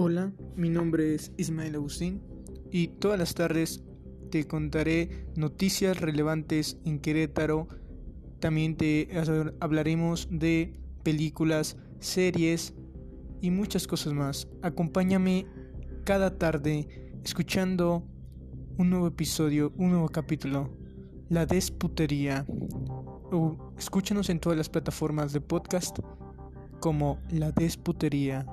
Hola, mi nombre es Ismael Agustín y todas las tardes te contaré noticias relevantes en Querétaro. También te hablaremos de películas, series y muchas cosas más. Acompáñame cada tarde escuchando un nuevo episodio, un nuevo capítulo, La Desputería. escúchanos en todas las plataformas de podcast como La Desputería.